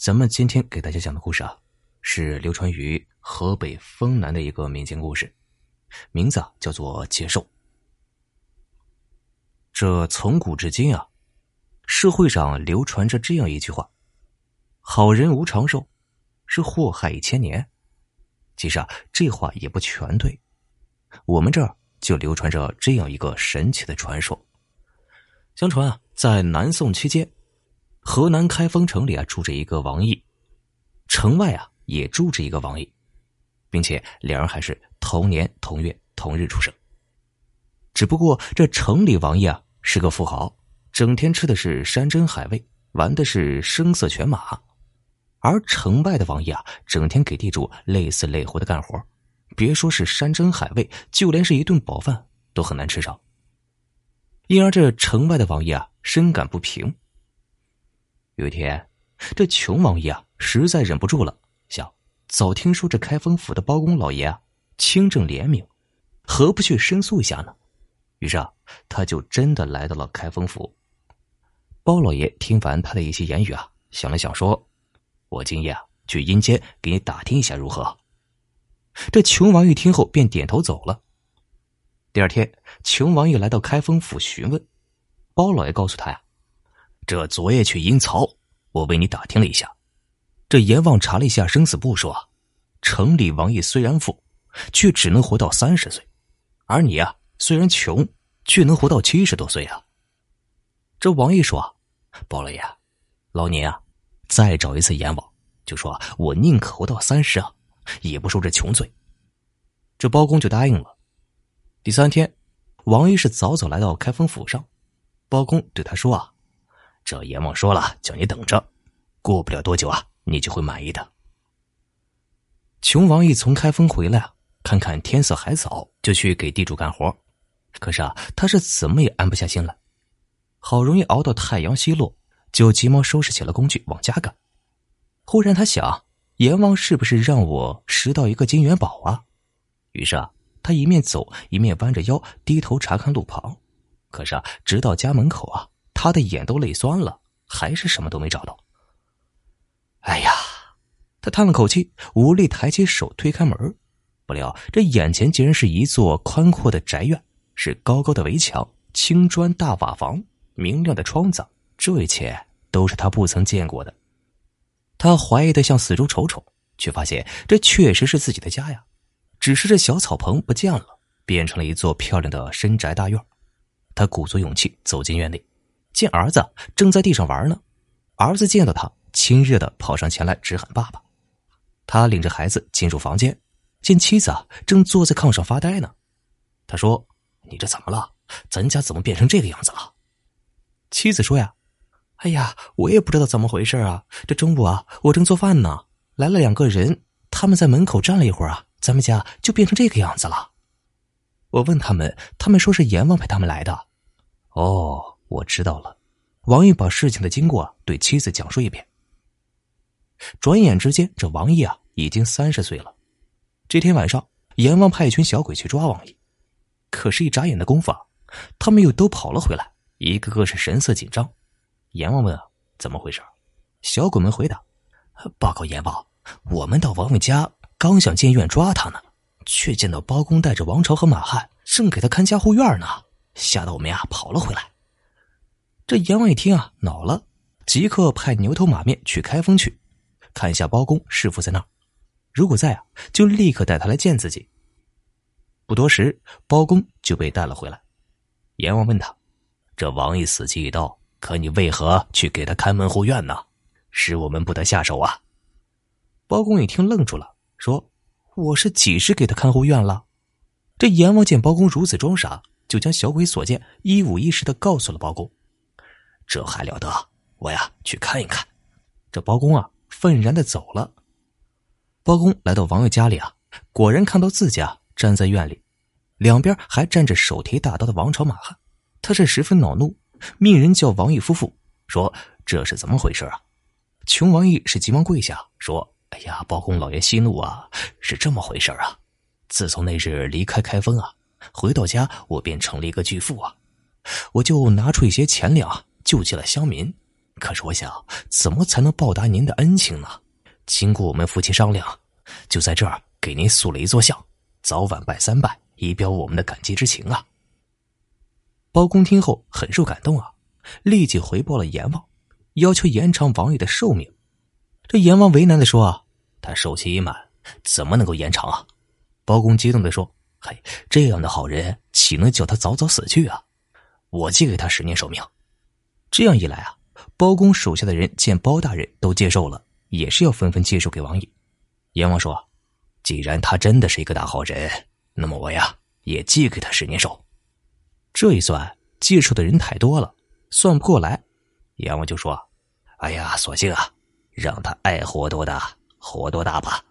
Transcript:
咱们今天给大家讲的故事啊，是流传于河北丰南的一个民间故事，名字啊叫做《接受》。这从古至今啊，社会上流传着这样一句话：“好人无长寿，是祸害一千年。”其实啊，这话也不全对。我们这儿就流传着这样一个神奇的传说。相传啊，在南宋期间。河南开封城里啊，住着一个王毅，城外啊也住着一个王毅，并且两人还是同年同月同日出生。只不过这城里王毅啊是个富豪，整天吃的是山珍海味，玩的是声色犬马，而城外的王毅啊，整天给地主累死累活的干活，别说是山珍海味，就连是一顿饱饭都很难吃上。因而这城外的王毅啊，深感不平。有一天，这穷王爷啊，实在忍不住了，想早听说这开封府的包公老爷啊，清正廉明，何不去申诉一下呢？于是啊，他就真的来到了开封府。包老爷听完他的一些言语啊，想了想说：“我今夜啊，去阴间给你打听一下如何？”这穷王爷听后便点头走了。第二天，穷王爷来到开封府询问，包老爷告诉他呀。这昨夜去阴曹，我为你打听了一下，这阎王查了一下生死簿，说城里王爷虽然富，却只能活到三十岁，而你啊，虽然穷，却能活到七十多岁啊。这王爷说：“包老爷，老您啊，再找一次阎王，就说我宁可活到三十啊，也不受这穷罪。”这包公就答应了。第三天，王爷是早早来到开封府上，包公对他说：“啊。”这阎王说了，叫你等着，过不了多久啊，你就会满意的。穷王一从开封回来啊，看看天色还早，就去给地主干活。可是啊，他是怎么也安不下心来。好容易熬到太阳西落，就急忙收拾起了工具往家赶。忽然他想，阎王是不是让我拾到一个金元宝啊？于是啊，他一面走一面弯着腰低头查看路旁。可是啊，直到家门口啊。他的眼都累酸了，还是什么都没找到。哎呀，他叹了口气，无力抬起手推开门。不料这眼前竟然是一座宽阔的宅院，是高高的围墙、青砖大瓦房、明亮的窗子，这一切都是他不曾见过的。他怀疑的向四周瞅瞅，却发现这确实是自己的家呀，只是这小草棚不见了，变成了一座漂亮的深宅大院。他鼓足勇气走进院内。见儿子正在地上玩呢，儿子见到他，亲热的跑上前来直喊爸爸。他领着孩子进入房间，见妻子啊正坐在炕上发呆呢。他说：“你这怎么了？咱家怎么变成这个样子了？”妻子说：“呀，哎呀，我也不知道怎么回事啊。这中午啊，我正做饭呢，来了两个人，他们在门口站了一会儿啊，咱们家就变成这个样子了。我问他们，他们说是阎王派他们来的。哦。”我知道了，王毅把事情的经过对妻子讲述一遍。转眼之间，这王毅啊已经三十岁了。这天晚上，阎王派一群小鬼去抓王毅，可是，一眨眼的功夫，他们又都跑了回来，一个个是神色紧张。阎王问：“啊，怎么回事？”小鬼们回答：“报告阎王，我们到王伟家，刚想进院抓他呢，却见到包公带着王朝和马汉正给他看家护院呢，吓得我们呀跑了回来。”这阎王一听啊，恼了，即刻派牛头马面去开封去，看一下包公是否在那儿。如果在啊，就立刻带他来见自己。不多时，包公就被带了回来。阎王问他：“这王爷死期已到，可你为何去给他看门护院呢？使我们不得下手啊！”包公一听愣住了，说：“我是几时给他看护院了？”这阎王见包公如此装傻，就将小鬼所见一五一十的告诉了包公。这还了得！我呀，去看一看。这包公啊，愤然的走了。包公来到王爷家里啊，果然看到自家站在院里，两边还站着手提大刀的王朝马汉。他是十分恼怒，命人叫王毅夫妇，说这是怎么回事啊？穷王毅是急忙跪下说：“哎呀，包公老爷息怒啊，是这么回事啊！自从那日离开开封啊，回到家我便成了一个巨富啊，我就拿出一些钱粮。”救济了乡民，可是我想，怎么才能报答您的恩情呢？经过我们夫妻商量，就在这儿给您塑了一座像，早晚拜三拜，以表我们的感激之情啊。包公听后很受感动啊，立即回报了阎王，要求延长王爷的寿命。这阎王为难的说：“啊，他寿期已满，怎么能够延长啊？”包公激动的说：“嘿，这样的好人，岂能叫他早早死去啊？我借给他十年寿命。”这样一来啊，包公手下的人见包大人都接受了，也是要纷纷接受给王爷。阎王说：“既然他真的是一个大好人，那么我呀也借给他十年寿。”这一算，接受的人太多了，算不过来。阎王就说：“哎呀，索性啊，让他爱活多大活多大吧。”